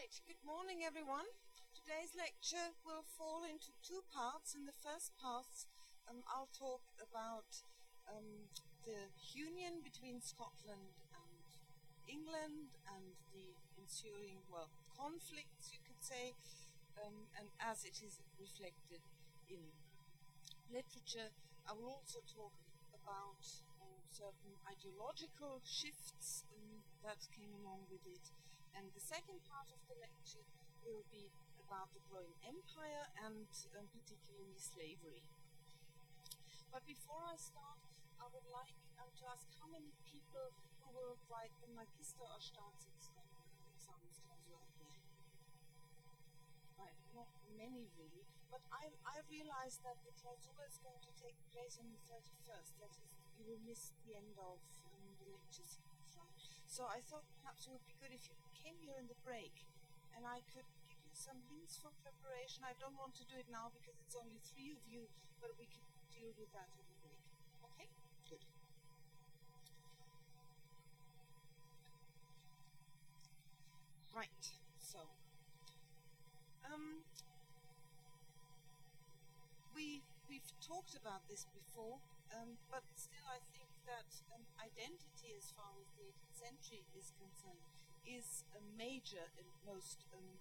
Right, good morning everyone. Today's lecture will fall into two parts. In the first part, um, I'll talk about um, the union between Scotland and England and the ensuing, well, conflicts, you could say, um, and as it is reflected in literature. I will also talk about um, certain ideological shifts um, that came along with it and the second part of the lecture will be about the growing empire and um, particularly slavery. But before I start, I would like um, to ask how many people who will write the Magister or Staatsexamensklausur Right, not many really, but I, I realized that the Klausur is going to take place on the 31st. That is, you will miss the end of um, the lectures. So I thought perhaps it would be good if you came here in the break and I could give you some hints for preparation. I don't want to do it now because it's only three of you, but we can deal with that in the break. Okay? Good. Right, so um, we we've talked about this before, um, but still I think that um, identity as far as the 18th century is concerned is a major and most um,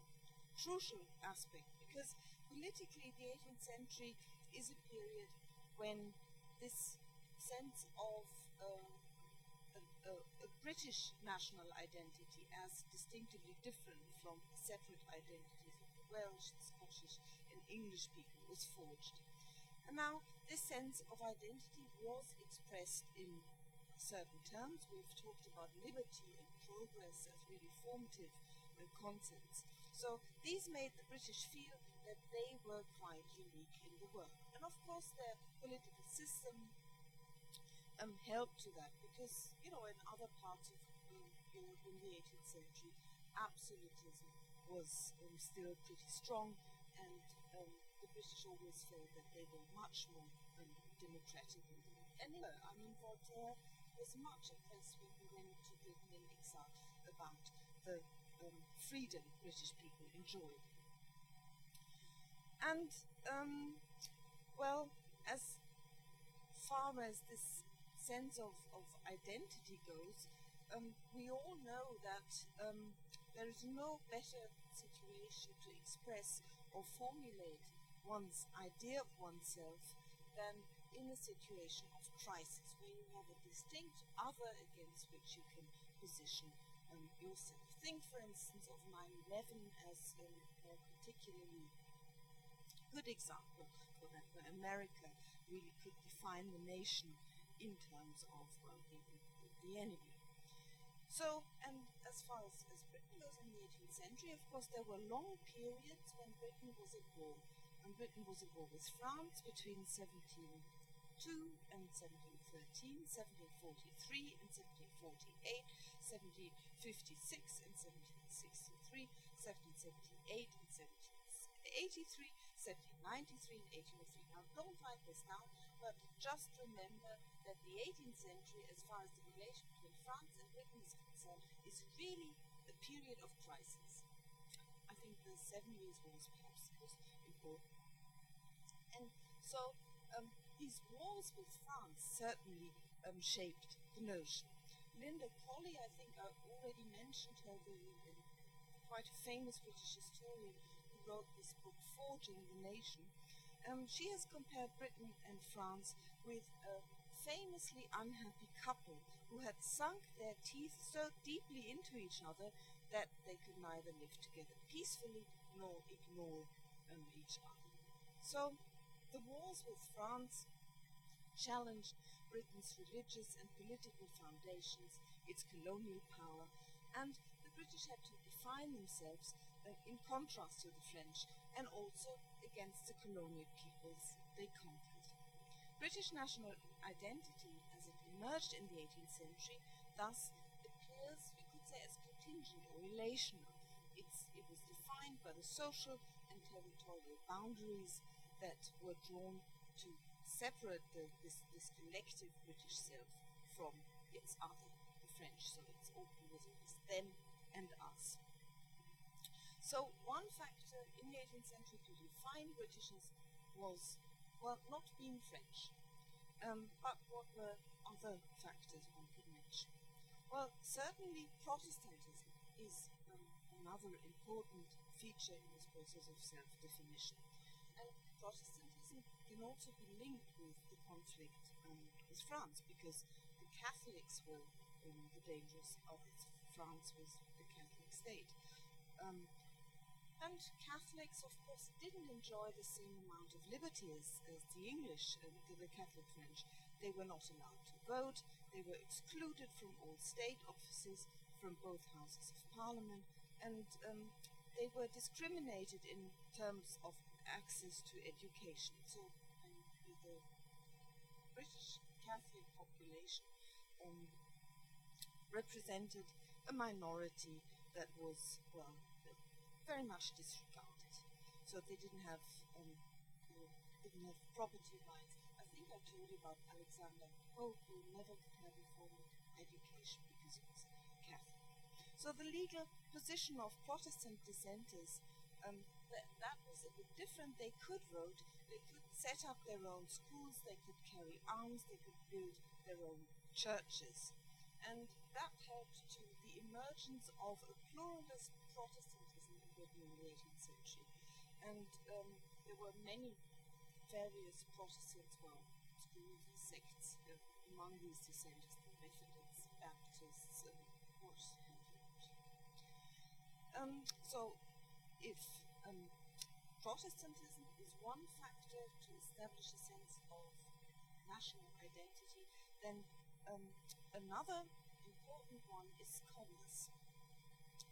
crucial aspect because politically the 18th century is a period when this sense of uh, a, a, a, British national identity as distinctively different from separate identities of the Welsh, Scottish, and English people was forged. And now this sense of identity was expressed in certain terms. We've talked about liberty and progress as really formative uh, concepts. So these made the British feel that they were quite unique in the world. And of course, their political system um, helped to that because, you know, in other parts of Europe in the 18th century, absolutism was um, still pretty strong, and um, the British always felt that they were much more um, democratic. Anyway, I mean, Voltaire was much when he went to Britain in exile about the um, freedom British people enjoyed. And, um, well, as far as this sense of, of identity goes, um, we all know that um, there is no better situation to express or formulate one's idea of oneself than in a situation of crisis where you have a distinct other against which you can position um, yourself. Think, for instance, of 9 11 as um, a particularly good example for that, where America really could define the nation in terms of well, the, the, enemy. So, and as far as, as Britain goes in the 18th century, of course, there were long periods when Britain was at war. And Britain was at war with France between 17 1702 and 1713, 1743 and 1748, 1756 and 1763, 1778 and 1783, 1793 and 1803. Now don't write this now, but just remember that the 18th century, as far as the relation between France and Britain is concerned, is really a period of crisis. I think the Seven Years' War is perhaps important. And so these wars with France certainly um, shaped the notion. Linda Colley, I think I already mentioned her, the, the quite a famous British historian who wrote this book, Forging the Nation. Um, she has compared Britain and France with a famously unhappy couple who had sunk their teeth so deeply into each other that they could neither live together peacefully nor ignore um, each other. So the wars with France challenged Britain's religious and political foundations, its colonial power, and the British had to define themselves uh, in contrast to the French and also against the colonial peoples they conquered. British national identity, as it emerged in the 18th century, thus appears, we could say, as contingent or relational. It's, it was defined by the social and territorial boundaries that were drawn to separate the, this, this collective British self from its other, the French. So it's always them and us. So one factor in the 18th century to define Britishness was, well, not being French. Um, but what were other factors one could mention? Well, certainly Protestantism is um, another important feature in this process of self-definition. And Protestantism can also be linked with the conflict um, with France because the Catholics were um, the dangers of France was the Catholic state. Um, and Catholics, of course, didn't enjoy the same amount of liberty as, as the English, uh, the, the Catholic French. They were not allowed to vote, they were excluded from all state offices, from both houses of parliament, and um, they were discriminated in terms of access to education. So, the British Catholic population um, represented a minority that was, well, very much disregarded. So they didn't have um, didn't have property rights. I think I told you about Alexander Pope, who never could have a formal education because he was Catholic. So the legal position of Protestant dissenters um, that, that was a bit different. They could vote, they could set up their own schools, they could carry arms, they could build their own churches. And that helped to the emergence of a pluralist Protestant Britain in the 18th century. And um, there were many various Protestant well, schools sects uh, among these dissenters, the Methodists, Baptists, and um, So, if um, Protestantism is one factor to establish a sense of national identity, then um, another important one is commerce.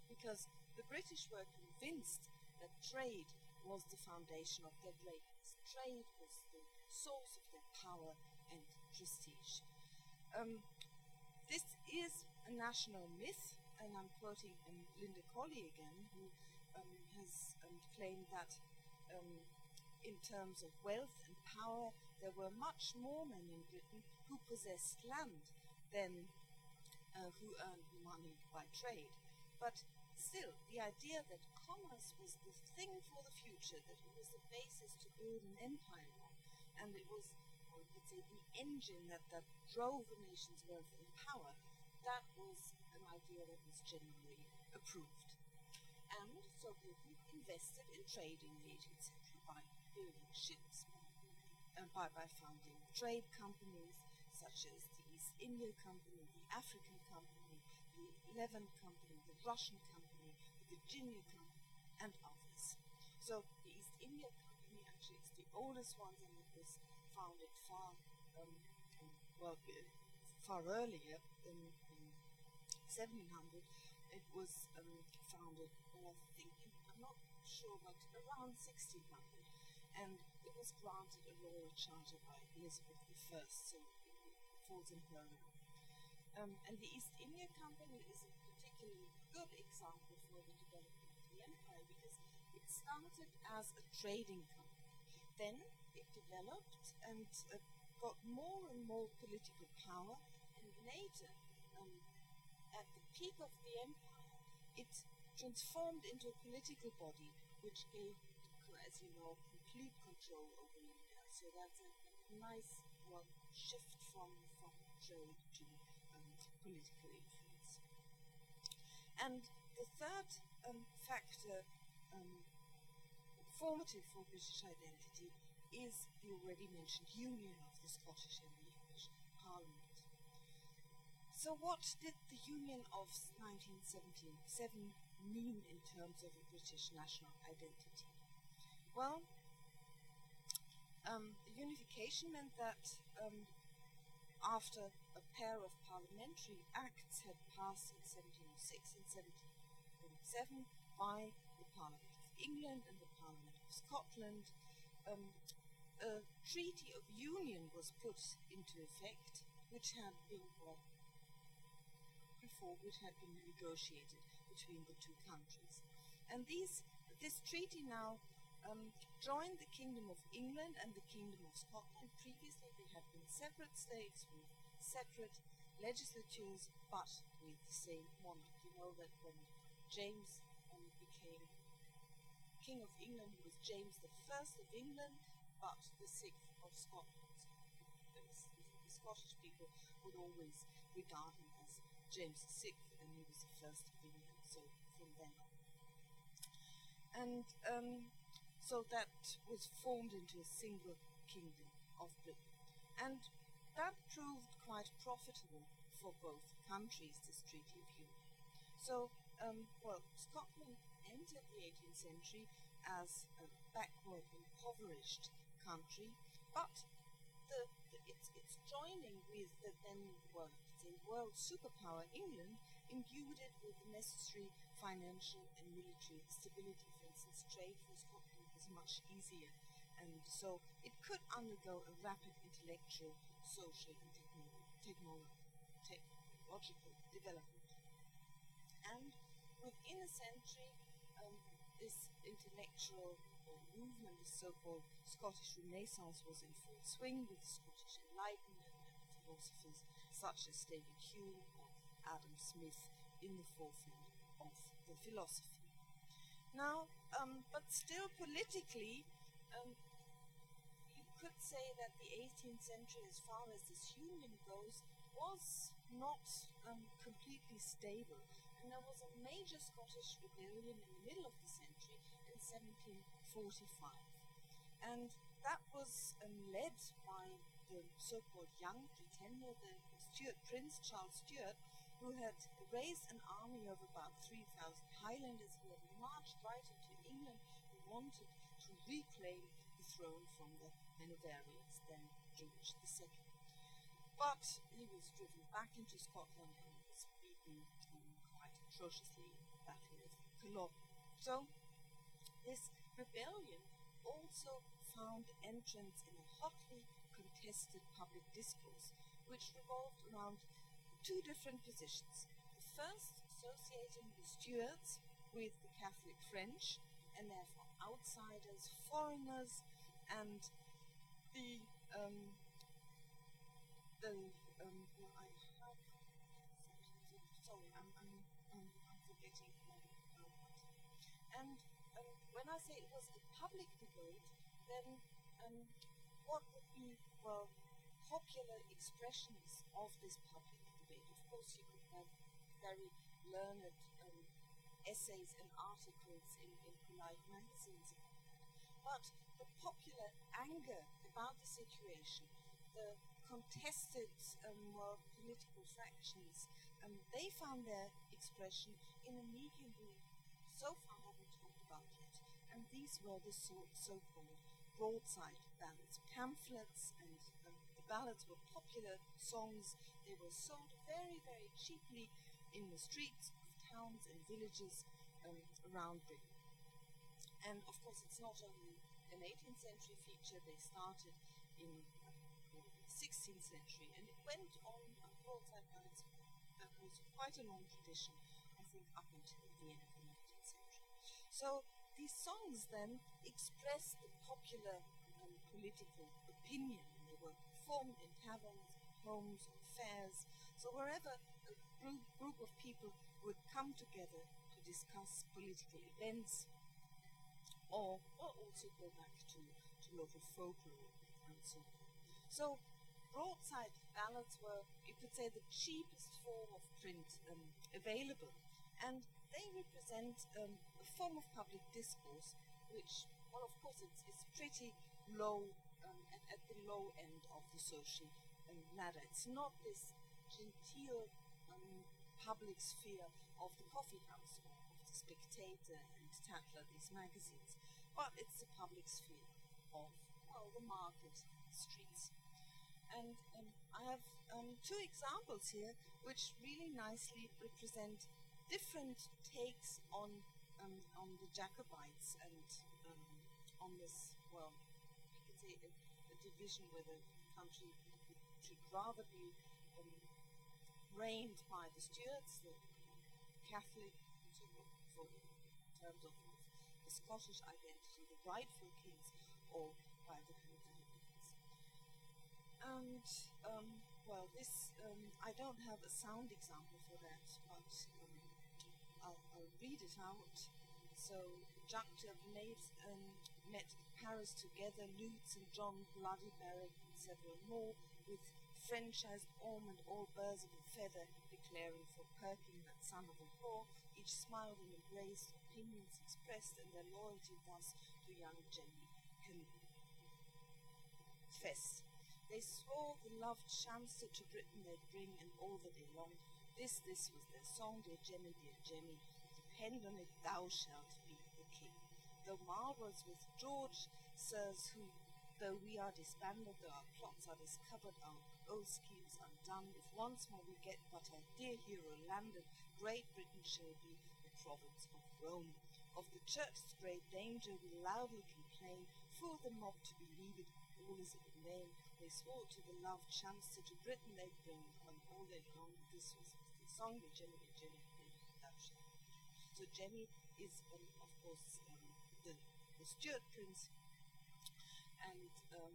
Because the British were convinced that trade was the foundation of their greatness. Trade was the source of their power and prestige. Um, this is a national myth, and I'm quoting um, Linda Colley again, who has um, claimed that um, in terms of wealth and power, there were much more men in Britain who possessed land than uh, who earned money by trade. But Still, the idea that commerce was the thing for the future, that it was the basis to build an empire on, and it was, or could say, the engine that, that drove a nation's wealth and power, that was an idea that was generally approved. And so Britain invested in trading in the 18th century by building ships, and by, by founding trade companies such as the East India Company, the African Company, the Levant Company, the Russian Company the Virginia Company, and others. So the East India Company actually is the oldest one, and it was founded far, um, well, far earlier than in 1700. It was um, founded, I think, I'm not sure, but around 1600. And it was granted a royal charter by Elizabeth I, so it falls in her um, and the East India Company is a particularly good example for the development of the empire because it started as a trading company. Then it developed and uh, got more and more political power, and later, um, at the peak of the empire, it transformed into a political body which gave, as you know, complete control over India. So that's a nice well, shift from, from trade to political influence. And the third um, factor um, formative for British identity is the already mentioned union of the Scottish and the English Parliament. So, what did the Union of 1977 mean in terms of a British national identity? Well, um, the unification meant that um, after a pair of parliamentary acts had passed in 1706 and 1747 by the Parliament of England and the Parliament of Scotland, um, a treaty of union was put into effect, which had been well, which had been negotiated between the two countries. And these, this treaty now um, joined the Kingdom of England and the Kingdom of Scotland. Previously, they had been separate states with separate legislatures, but with the same monarch. You know that when James um, became King of England he was James the First of England, but the sixth of Scotland. The, the Scottish people would always regard him James VI, and he was the first of. So from then on, and um, so that was formed into a single kingdom of Britain, and that proved quite profitable for both countries. This Treaty of Union. So, um, well, Scotland entered the 18th century as a backward, impoverished country, but the, its, its joining with the then world, the world superpower England imbued it with the necessary financial and military stability. For instance, trade for Scotland was much easier, and so it could undergo a rapid intellectual, social, and techno- techno- technological development. And within a century, um, this intellectual movement, the so-called Scottish Renaissance, was in full swing with Scottish Enlightenment and philosophers such as David Hume or Adam Smith in the forefront of the philosophy. Now, um, but still politically, um, you could say that the 18th century, as far as this union goes, was not um, completely stable. And there was a major Scottish rebellion in the middle of the century in 1745. And that was um, led by the so called Young Pretender, the Stuart Prince Charles Stuart, who had raised an army of about 3,000 Highlanders who had marched right into England who wanted to reclaim the throne from the Hanoverians, then George II. But he was driven back into Scotland and was beaten um, quite atrociously in the Battle of Culloden. So this rebellion also found entrance in a hotly contested public discourse, which revolved around two different positions. The first associating the Stuarts with the Catholic French, and therefore outsiders, foreigners, and the um, the um, well, I sorry, I'm I'm, I'm, forgetting my and when I say it was a public debate, then um, what would be well popular expressions of this public debate? Of course, you could have very learned um, essays and articles in, in polite magazines, but the popular anger about the situation, the contested um, well, political factions, um, they found their expression in a medium so far And these were the so, so-called broadside ballads, pamphlets, and um, the ballads were popular songs. They were sold very, very cheaply in the streets of towns and villages um, around Britain. And of course, it's not only an 18th century feature, they started in uh, the 16th century and it went on uh, broadside ballads. That was quite a long tradition, I think, up until the end of the 19th century. So these songs then express the popular um, political opinion, and they were performed in taverns, homes, or fairs. So wherever a group, group of people would come together to discuss political events, or, or also go back to, to local folklore and so on. So broadside ballads were, you could say, the cheapest form of print um, available, and they represent um, a form of public discourse which, well, of course, it's, it's pretty low um, at, at, the low end of the social um, ladder. It's not this genteel um, public sphere of the coffee house or of the Spectator and Tatler, these magazines, but it's the public sphere of, well, the market streets. And um, I have um, two examples here which really nicely represent different takes on um, on the Jacobites and um, on this, well, you could say a, a, division where the country should rather be um, reigned by the Stuarts, the Catholic, for, in terms of the Scottish identity, the rightful kings, or by the Hanoverians. And um, well, this um, I don't have a sound example for that, but um, I'll, I'll read it out. So of knaves um, met Paris together, Lutz and John Bloody and several more, with French as Orm and all birds of a feather, declaring for Perkin that son of a whore, each smiled and embraced, opinions expressed, and their loyalty thus to young Jemmy confessed. They swore the loved Shamster to Britain they'd bring, and all the day long, this, this was their song, dear Jemmy, dear Jemmy, depend on it, thou shalt be the king. Though Marlborough's with George, sirs, who, though we are disbanded, though our plots are discovered, our old schemes undone, if once more we get but our dear hero landed, Great Britain shall be the province of Rome. Of the church's great danger we loudly complain, fool the mob to believe it, all is in vain. They swore to the love Chancellor to Britain they'd bring, on all day long, this was song of Jemmy, Jemmy, Jemmy, So Jemmy is, um, of course, um, the, the Stuart prince, and, um,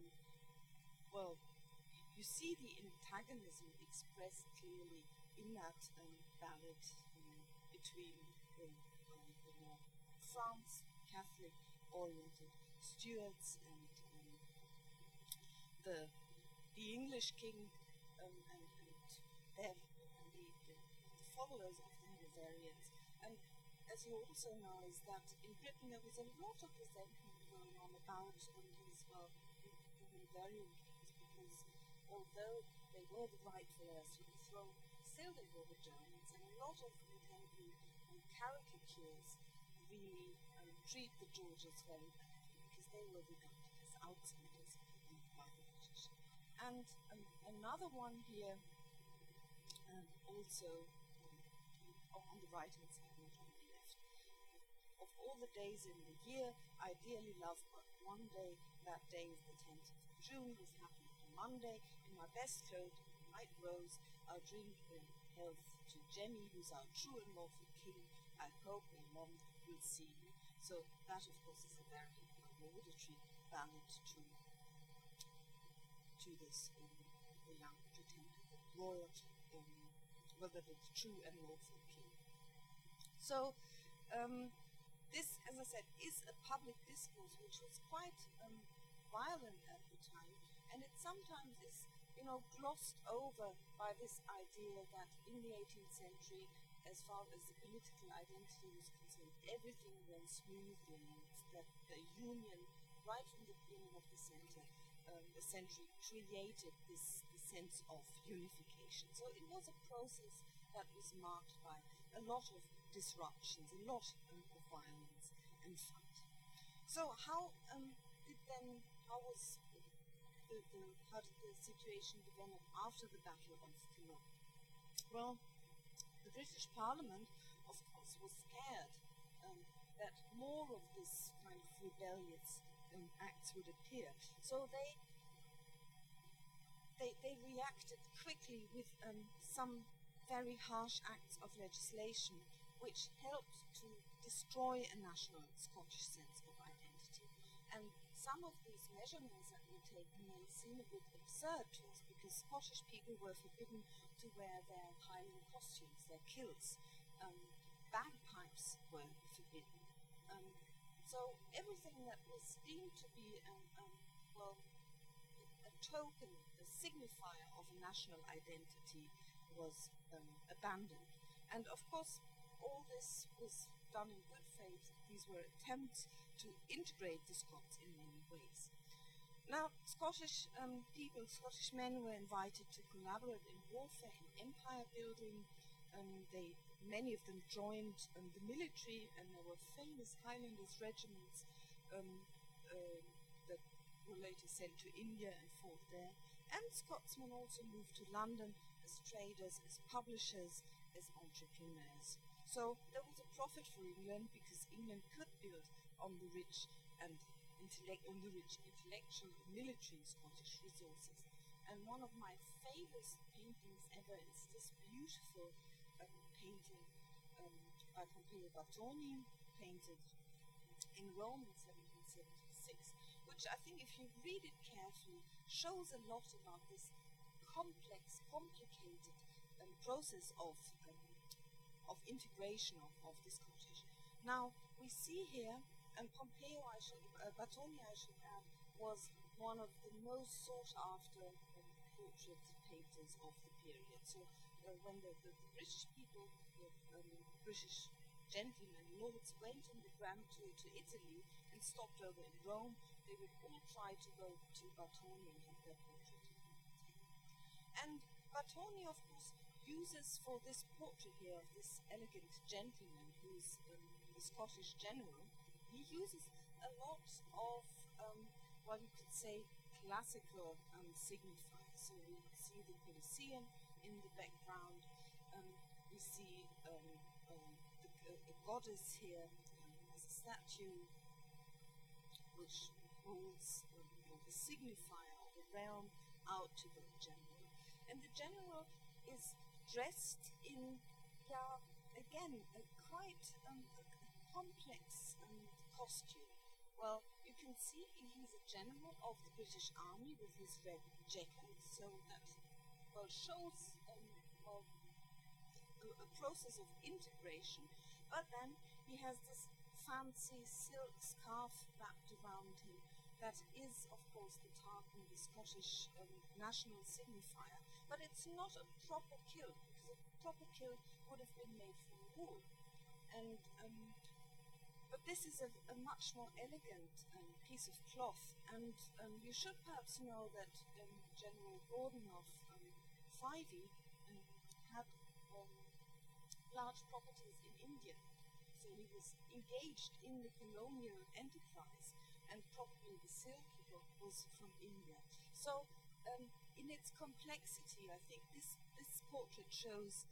well, you see the antagonism expressed clearly in that um, ballad um, between the, um, the more France Catholic oriented Stuarts and the the English king and, and their followers of the Hanoverians. And as you also know, is that in Britain there was a lot of resentment going on about these well, Hanoverian kings because although they were the rightful heirs to the throne, still they were the Germans, and a lot of contemporary um, caricatures really um, treat the Georges very badly because they were regarded as outsiders by the British. And um, another one here, um, also on the right hand side, not on the left. Of all the days in the year, I dearly love but one day. That day is the 10th of June. This happened on Monday. In my best coat, white rose, I'll drink in health to Jemmy, who's our true and lawful king. I hope my mom will see you. So that, of course, is a very laudatory ballad to to this um, the young pretender, royal, um, whether it's true and lawful. So um, this, as I said, is a public discourse which was quite um, violent at the time, and it sometimes is, you know, glossed over by this idea that in the 18th century, as far as the political identity was concerned, everything went smoothly, and that the union, right from the beginning of the center, um, the century, created this, this sense of unification. So it was a process that was marked by a lot of disruptions, a lot of violence and fight. So how um, did then, how was the, the, how did the situation develop after the Battle of Culloden? Well, the British Parliament, of course, was scared um, that more of this kind of rebellious um, acts would appear. So they they, they reacted quickly with um, some very harsh acts of legislation which helped to destroy a national Scottish sense of identity. And some of these measurements that were taken may seem a bit absurd to us because Scottish people were forbidden to wear their Highland costumes, their kilts. Um, bagpipes were forbidden. Um, so everything that was deemed to be um, um, well a token, a signifier of a national identity was um, abandoned. And of course, all this was done in good faith. These were attempts to integrate the Scots in many ways. Now, Scottish um, people, Scottish men were invited to collaborate in warfare and empire building. Um, they, many of them joined um, the military, and there were famous Highlanders regiments um, uh, that were later sent to India and fought there. And Scotsmen also moved to London as traders, as publishers, as entrepreneurs. So there was a profit for England because England could build on the rich and intellect on the rich intellectual and military Scottish resources. And one of my favorite paintings ever is this beautiful um, painting um, by Pompeo Batoni, painted in Rome in 1776, which I think, if you read it carefully, shows a lot about this complex, complicated um, process of um, of integration of, of the Scottish. Now we see here and Pompeo, I should, uh, should add, was one of the most sought after um, portrait painters of the period. So uh, when the, the, the, British people, the um, British gentlemen, lords, went on the grand tour to Italy and stopped over in Rome, they would all try to go to Batoni and have their portrait. And of course, uses for this portrait here of this elegant gentleman who's um, the Scottish general, he uses a lot of um, what you could say classical um, signifiers. So we see the Colosseum in the background. Um, we see um, um, the, uh, the, goddess here as a statue, which holds the signifier of the realm out to the general. And the general is dressed in, yeah, again, a quite um, a complex um, costume. Well, you can see he's a general of the British Army with his red jacket, so that well shows um, a process of integration. But then he has this fancy silk scarf wrapped around him that is, of course, the tartan, the Scottish um, national signifier. But it's not a proper kilt, because a proper kilt would have been made from wool. And um, but this is a, a much more elegant um, piece of cloth, and um, you should perhaps know that um, General Gordon of um, Fyvie um, had large properties in India, so he was engaged in the colonial enterprise, and probably the silk was from India. So, in its complexity, I think this this portrait shows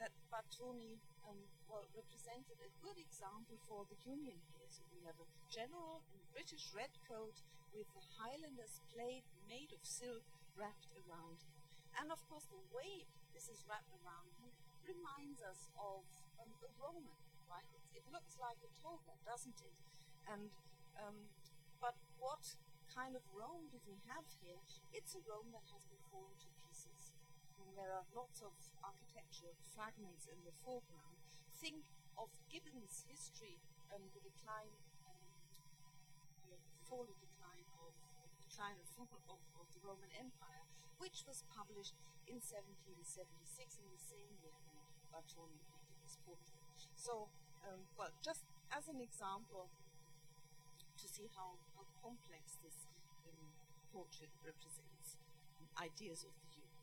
that Batoni um, well, represented a good example for the Union here. So we have a general in British red coat with a Highlander's plate made of silk wrapped around him. And of course, the way this is wrapped around him reminds us of um, a Roman, right? It, it, looks like a toga, doesn't it? And um, but what kind of Rome do we have here? It's a Rome that has been fallen to pieces. And there are lots of architectural fragments in the foreground, think of Gibbon's history and the decline, um, the fall decline of, the decline fall of, of the Roman Empire, which was published in 1776 in the same year when Batoni painted this portrait. So, um, well, just as an example see how, how complex this um, portrait represents ideas of the youth.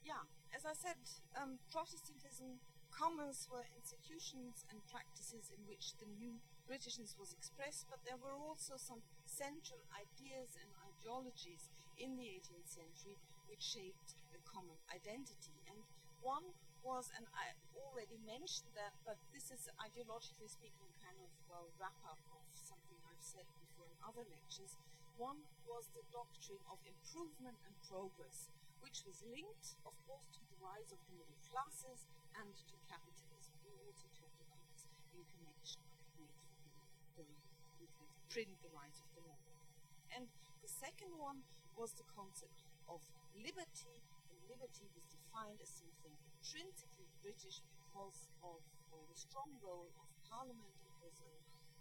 Yeah, as I said, um, Protestantism, commons were institutions and practices in which the new Britishness was expressed, but there were also some central ideas and ideologies in the 18th century which shaped the common identity. And one was, and I already mentioned that, but this is ideologically speaking kind of well wrap up of something I've said before in other lectures. One was the doctrine of improvement and progress, which was linked, of course, to the rise of the middle classes and to capitalism. We also talked about this in connection with the, with the print, the rise of the novel. And the second one was the concept of liberty, and liberty was defined as something intrinsically British because of the strong role of Parliament. It was a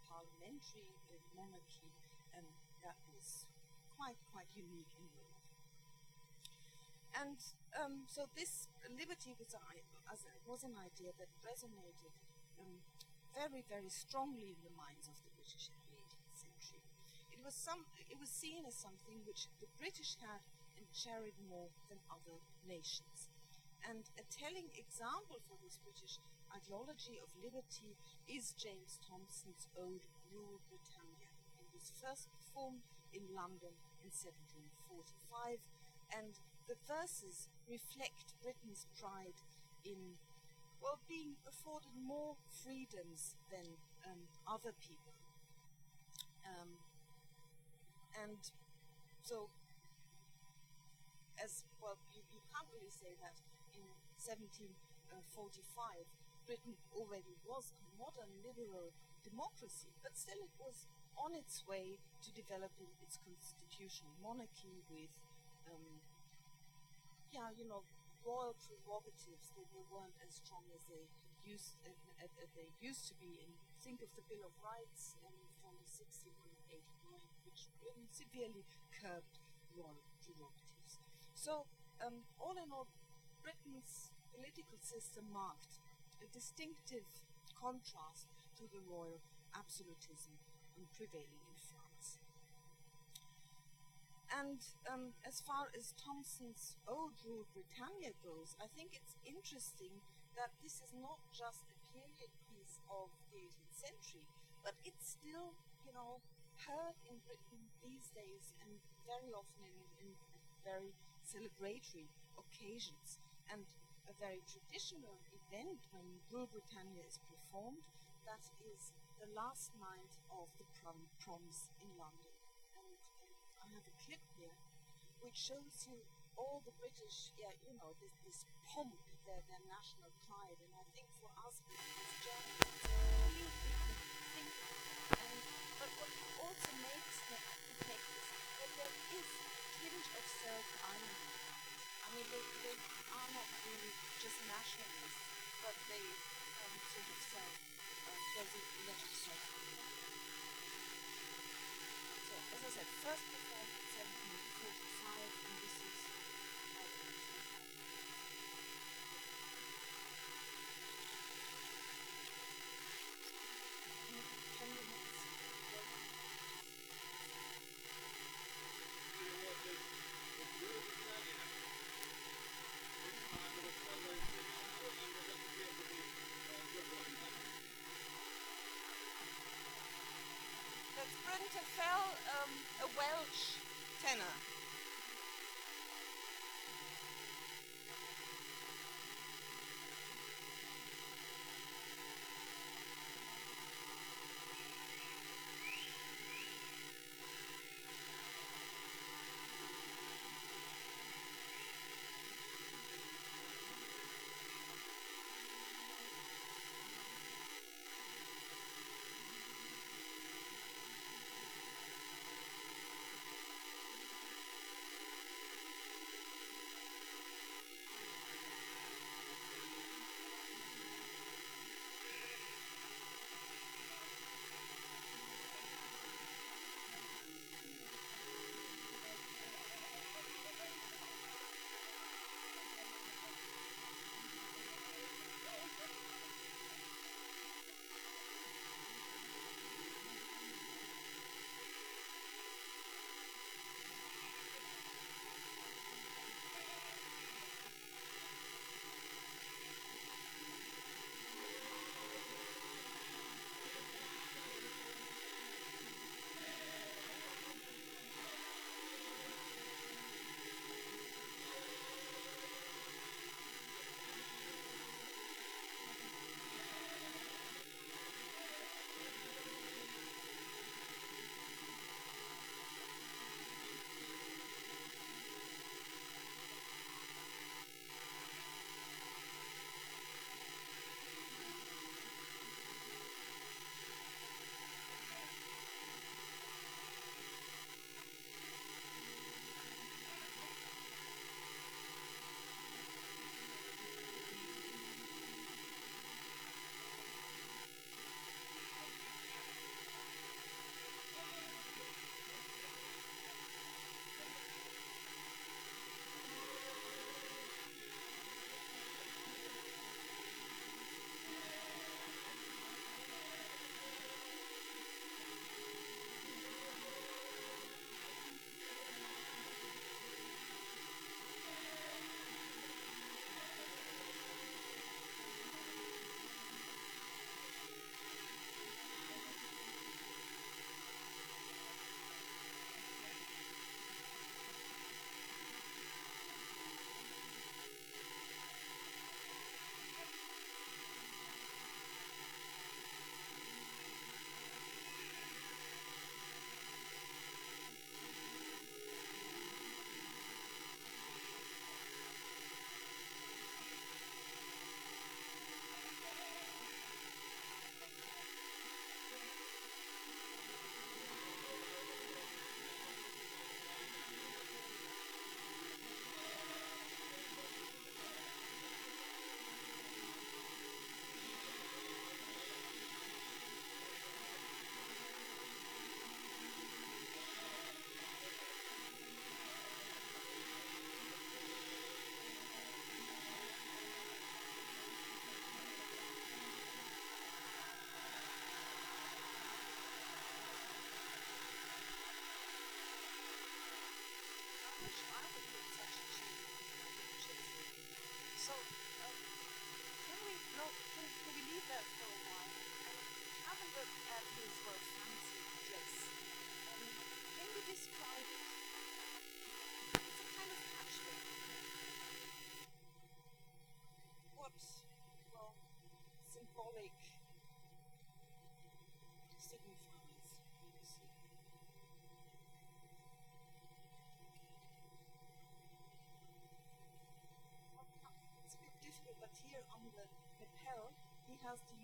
parliamentary monarchy, and that was quite quite unique in Europe. And um, so this liberty was, a, was an idea that resonated um, very, very strongly in the minds of the British in the 18th century. It was, some, it was seen as something which the British had and cherished more than other nations. And a telling example for this British ideology of liberty is James Thomson's ode Rule Britannia. It was first performed in London in 1745 and the verses reflect Britain's pride in, well, being afforded more freedoms than um, other people. Um, and so, as well, you, you, can't really say that in 1745 Britain already was a modern liberal democracy, but still it was on its way to developing its constitutional monarchy with um, yeah, you know, royal prerogatives that they weren't as strong as they used uh, they used to be in think of the Bill of Rights um, from 1689, which severely curbed royal prerogatives. So, um, all in all, Britain's political system marked a distinctive contrast to the royal absolutism prevailing in France. And um, as far as Thomson's ode Rule Britannia goes, I think it's interesting that this is not just a period piece of the 18th century, but it's still, you know, heard in Britain these days and very often in, in very celebratory occasions. And a very traditional event when Rule Britannia is performed, that is the last night of the prom proms in London. And, and I have a clip here which shows you all the British, yeah, you know, this, this pomp, their, their national pride. And I think for us as think. And, but what also makes the effect is that there is tinge of self-irony. I mean, they, they are not really just nationalists, but they um, sort of say uh, there's a of So, as I said, first performed in 1745, and this is Um, a Welsh tenor.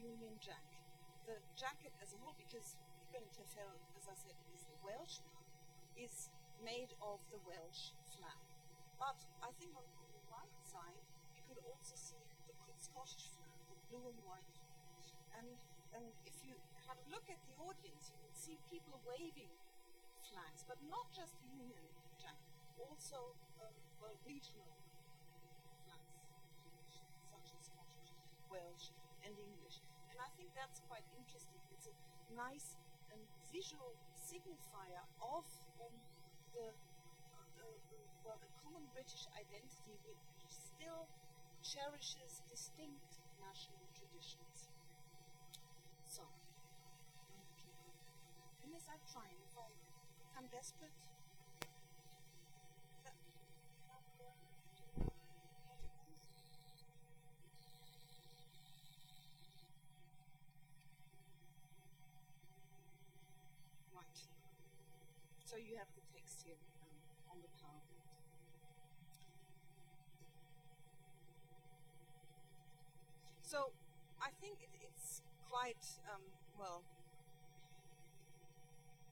Union Jack. The jacket as a whole, because Bryn as I said, is the Welsh one, is made of the Welsh flag. But I think on the right side, you could also see the Scottish flag, the blue and white. And, and if you have a look at the audience, you can see people waving flags, but not just the Union Jack, also um, well, regional flags, such as Scottish, Welsh, and English. And I think that's quite interesting. It's a nice um, visual signifier of um, the, well, the common British identity, which still cherishes distinct national traditions. So, and as I try, if I become desperate, you have the text here um, on the PowerPoint. So I think it, it's quite um, well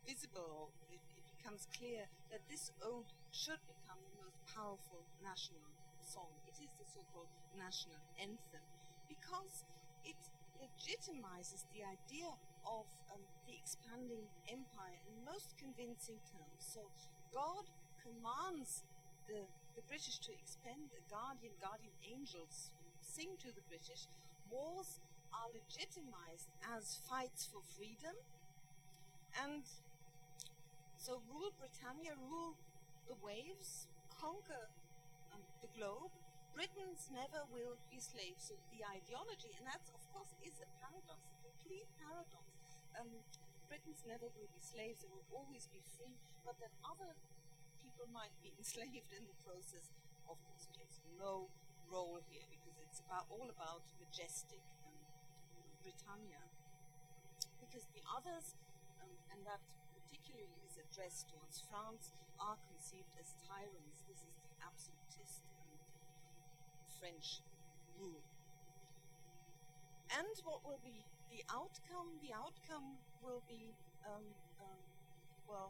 visible. It, it becomes clear that this ode should become the most powerful national song. It is the so-called national anthem because it legitimizes the idea of um, the expanding empire in most convincing terms. So God commands the, the British to expand. The guardian, guardian angels sing to the British. Wars are legitimized as fights for freedom. And so rule Britannia, rule the waves, conquer um, the globe. Britons never will be slaves. So the ideology, and that of course is a paradox, a complete paradox. Um, Britons never will be slaves; they will always be free. But that other people might be enslaved in the process, of course, plays no role here because it's about all about majestic um, Britannia. Because the others, um, and that particularly is addressed towards France, are conceived as tyrants. This is the absolutist um, French rule. And what will be the outcome? The outcome will be, um, um, well,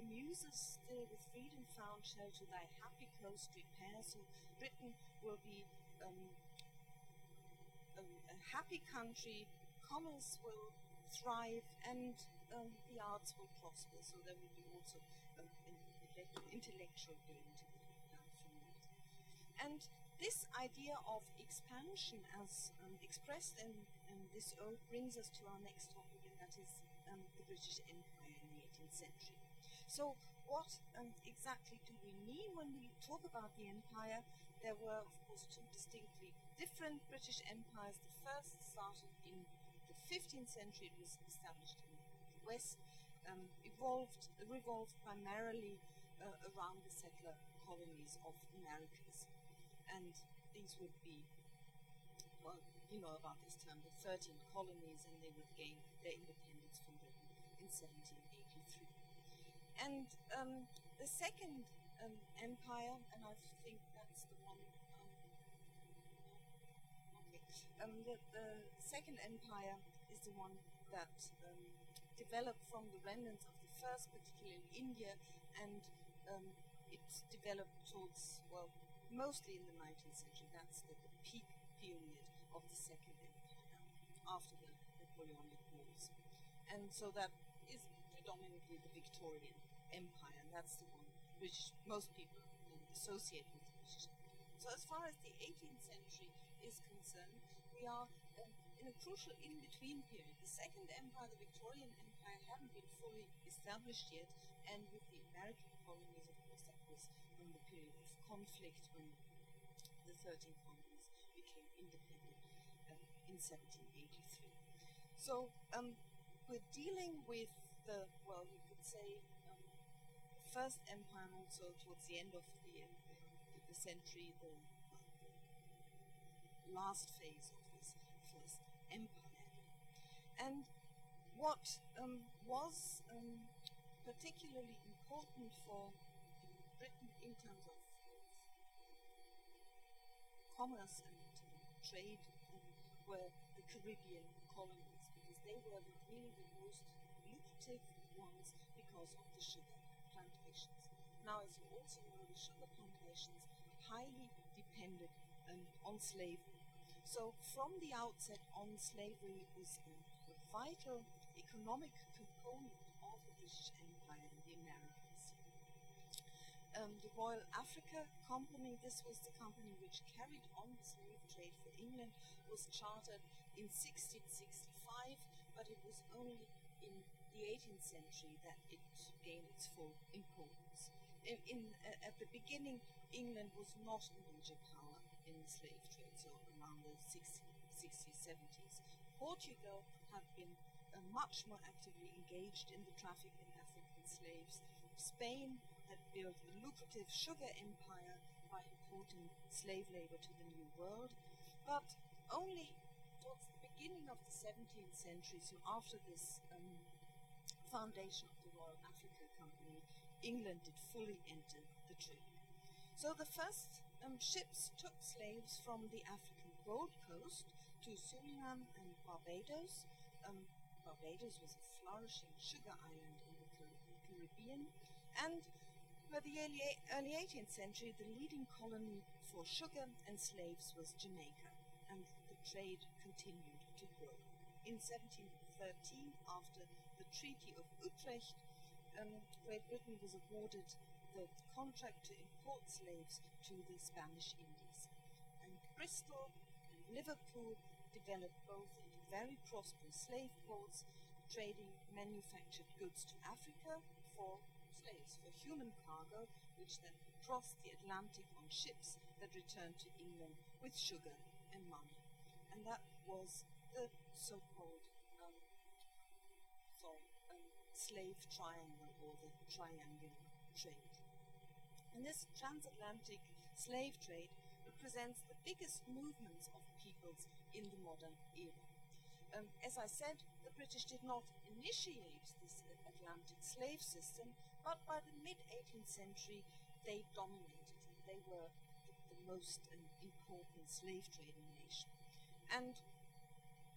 the muses still with freedom found shall to thy happy coast repair. So Britain will be um, a, a happy country, commerce will thrive, and um, the arts will prosper. So there will be also um, an intellectual gain to be um, from that. And this idea of expansion, as um, expressed in, in this ode, brings us to our next topic, and that is um, the British Empire in the 18th century. So, what um, exactly do we mean when we talk about the empire? There were, of course, two distinctly different British empires. The first started in the 15th century; it was established in the West, um, evolved, revolved primarily uh, around the settler colonies of Americas, and these would be, well, you know about this term, the 13 colonies, and they would gain their independence from Britain in 1783. And um, the second um, empire, and I think that's the one. Um, okay. Um, the, the second empire is the one that um, developed from the remnants of the first, particularly in India, and um, it developed towards, well, mostly in the 19th century. That's the, the peak period of the second empire after the Napoleonic Wars. And so that is predominantly the Victorian Empire, and that's the one which most people associate with the British. So, as far as the 18th century is concerned, we are um, in a crucial in between period. The Second Empire, the Victorian Empire, hadn't been fully established yet, and with the American colonies, of course, that was um, the period of conflict when the 13 colonies became independent um, in 1783. So, um, we're dealing with the, well, you could say, um, First Empire, and also towards the end of the, the, the century, the, the last phase of this First Empire. And what um, was um, particularly important for Britain in terms of, commerce and trade were the Caribbean colonies because they were really the most lucrative ones because of the sugar plantations. Now, as you also know, the sugar plantations highly depended um, on slavery. So, from the outset on, slavery was a, vital economic component of the British Empire in the Americas. Um, the Royal Africa Company, this was the company which carried on the slave trade for England, was chartered in 1665, but it was only in the 18th century that it gained its full importance. In, in uh, at the beginning, England was not a major power in the slave trade, so around the 60s, 60s 70s. Portugal had been uh, much more actively engaged in the traffic in African slaves. Spain had built a lucrative sugar empire by importing slave labor to the New World, but only towards the beginning of the 17th century, so after this um, foundation of the Royal Africa Company, England did fully enter the trade. So the first um, ships took slaves from the African Gold Coast to Suriname and Barbados. Um, Barbados was a flourishing sugar island in the Caribbean, and by the early, early 18th century, the leading colony for sugar and slaves was Jamaica, and the trade continued to grow. In 1713, after the Treaty of Utrecht, um, Great Britain was awarded the contract to import slaves to the Spanish Indies. And Bristol and Liverpool developed both into very prosperous slave ports, trading manufactured goods to Africa for slaves, for human cargo, which then crossed the Atlantic on ships that returned to England with sugar and money. And that was the so called um, um, slave triangle or the triangular trade. And this transatlantic slave trade represents the biggest movements of peoples in the modern era. Um, as I said, the British did not initiate this Atlantic slave system, but by the mid 18th century they dominated. They were the, the most important slave trading nation. And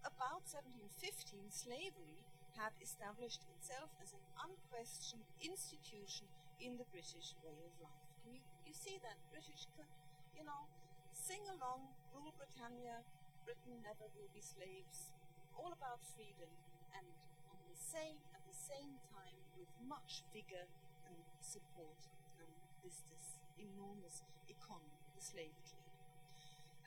about 1715, slavery had established itself as an unquestioned institution in the British way of life. And you, you see that British could, you know, sing along, rule Britannia, Britain never will be slaves, all about freedom, and on the same same time with much vigor and support and this this enormous economy, the slave trade.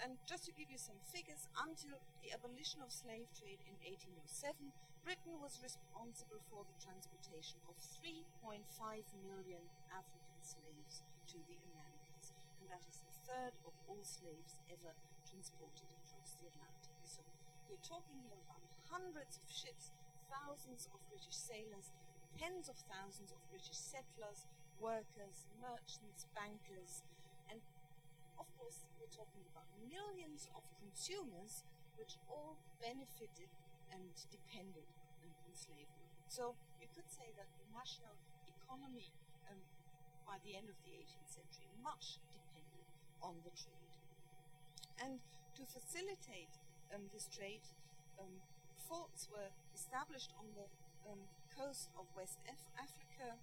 And just to give you some figures, until the abolition of slave trade in 1807, Britain was responsible for the transportation of 3.5 million African slaves to the Americas, and that is a third of all slaves ever transported across the Atlantic. So we're talking here about hundreds of ships, thousands of British sailors, tens of thousands of British settlers, workers, merchants, bankers, and of course, we're talking about millions of consumers which all benefited and depended on, slavery. So you could say that the national economy um, by the end of the 18th century much depended on the trade. And to facilitate um, this trade, um, forts were established on the um, coast of West Af- Africa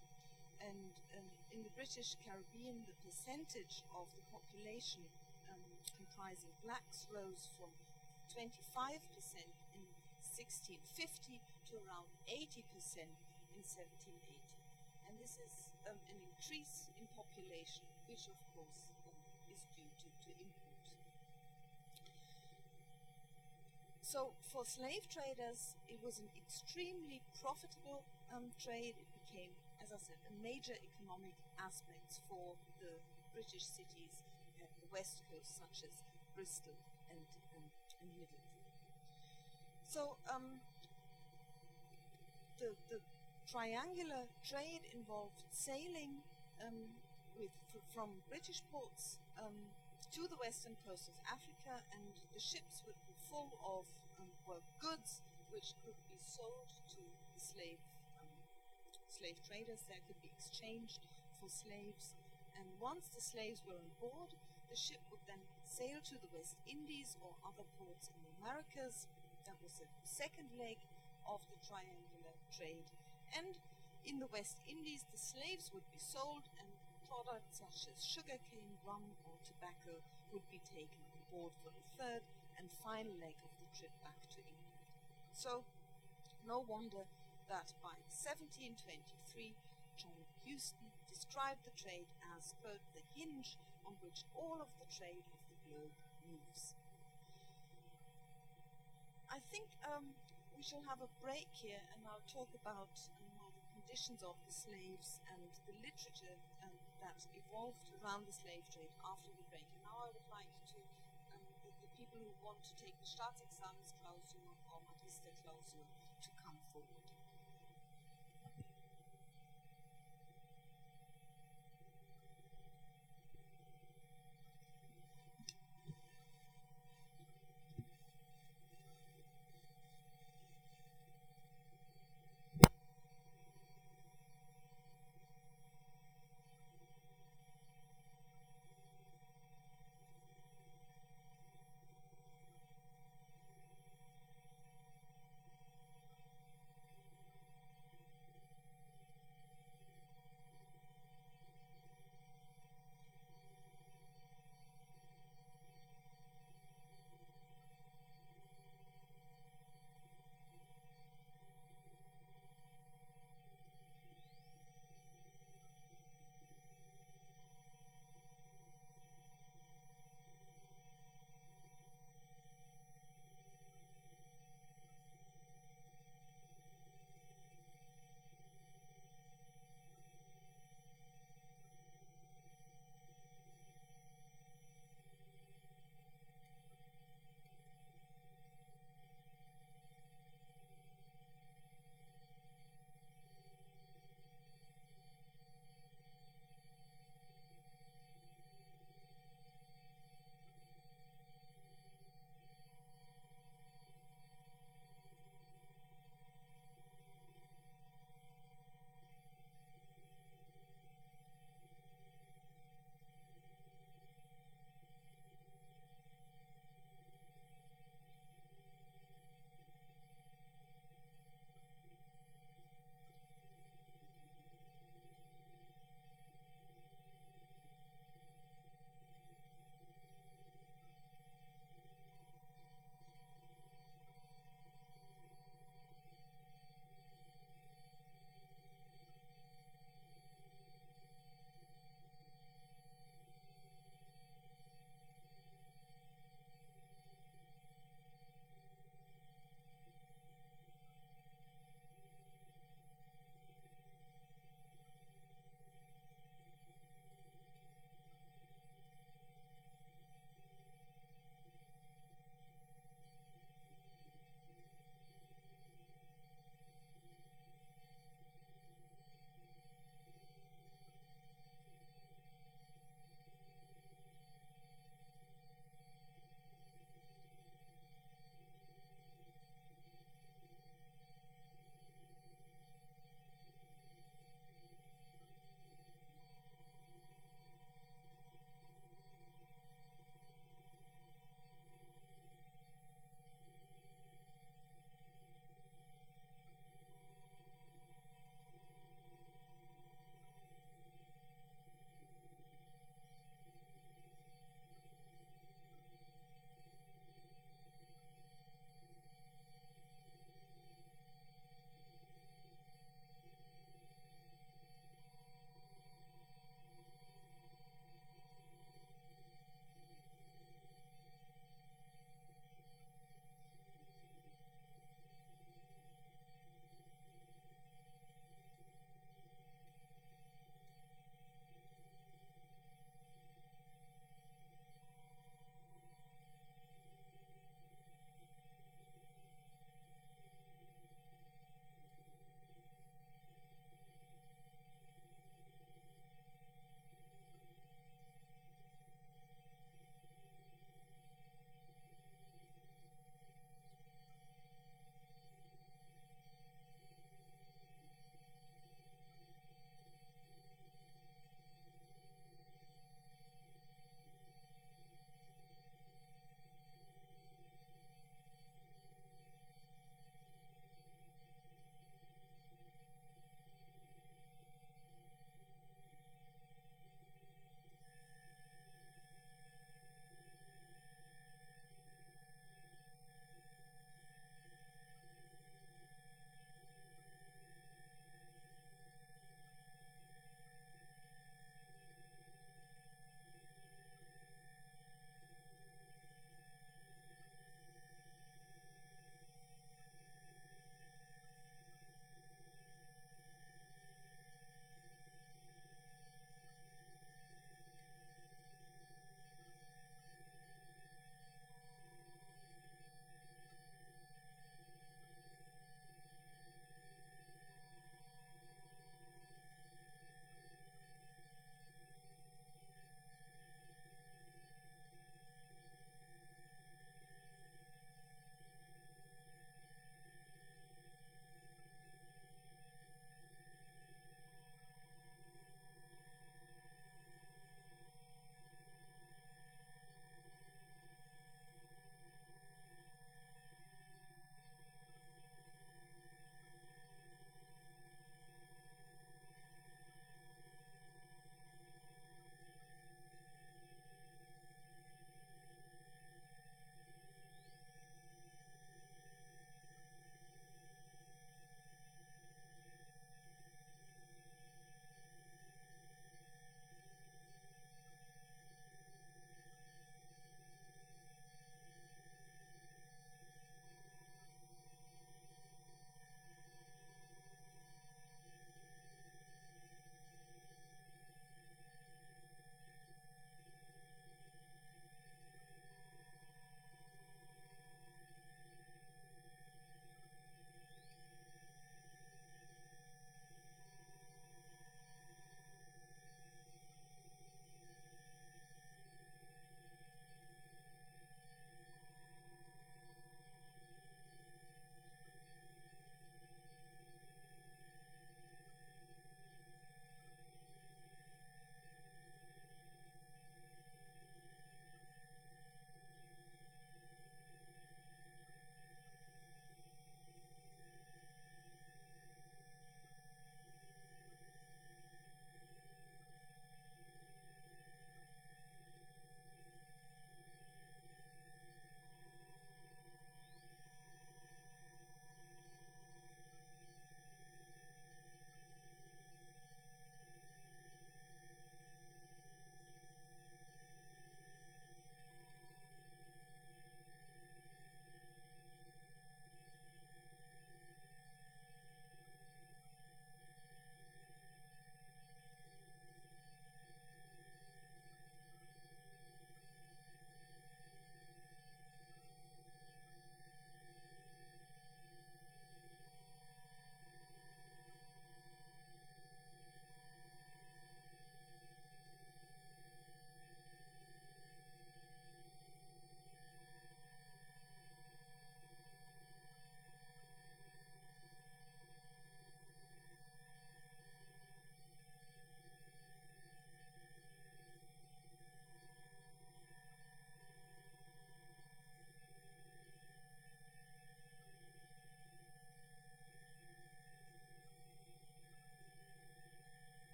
and um, in the British Caribbean, the percentage of the population um, comprising blacks rose from 25% in 1650 to around 80% in 1780. And this is um, an increase in population, which of course um, is due to, to. So for slave traders, it was an extremely profitable um, trade. It became as I said, a major economic aspect for the British cities at the west coast, such as Bristol and, and Liverpool. So um, the, the triangular trade involved sailing um, with, from British ports um, to the western coast of Africa, and the ships would be full of um, well, goods which could be sold to the slave slave traders that could be exchanged for slaves. And once the slaves were on board, The ship would then sail to the West Indies or other ports in the Americas. That was the second leg of the triangular trade. And in the West Indies, the slaves would be sold and products such as sugarcane, rum, or tobacco would be taken on board for the third and final leg of the trip back to England. So, no wonder that by 1723, John Huston described the trade as, quote, the hinge on which all of the trade of the globe moves. I think um, we shall have a break here and I'll talk about um, the conditions of the slaves and the literature um, that evolved around the slave trade after the break. And now I would like to, people who want to take the Staatsexamensklausur or Magisterklausur to come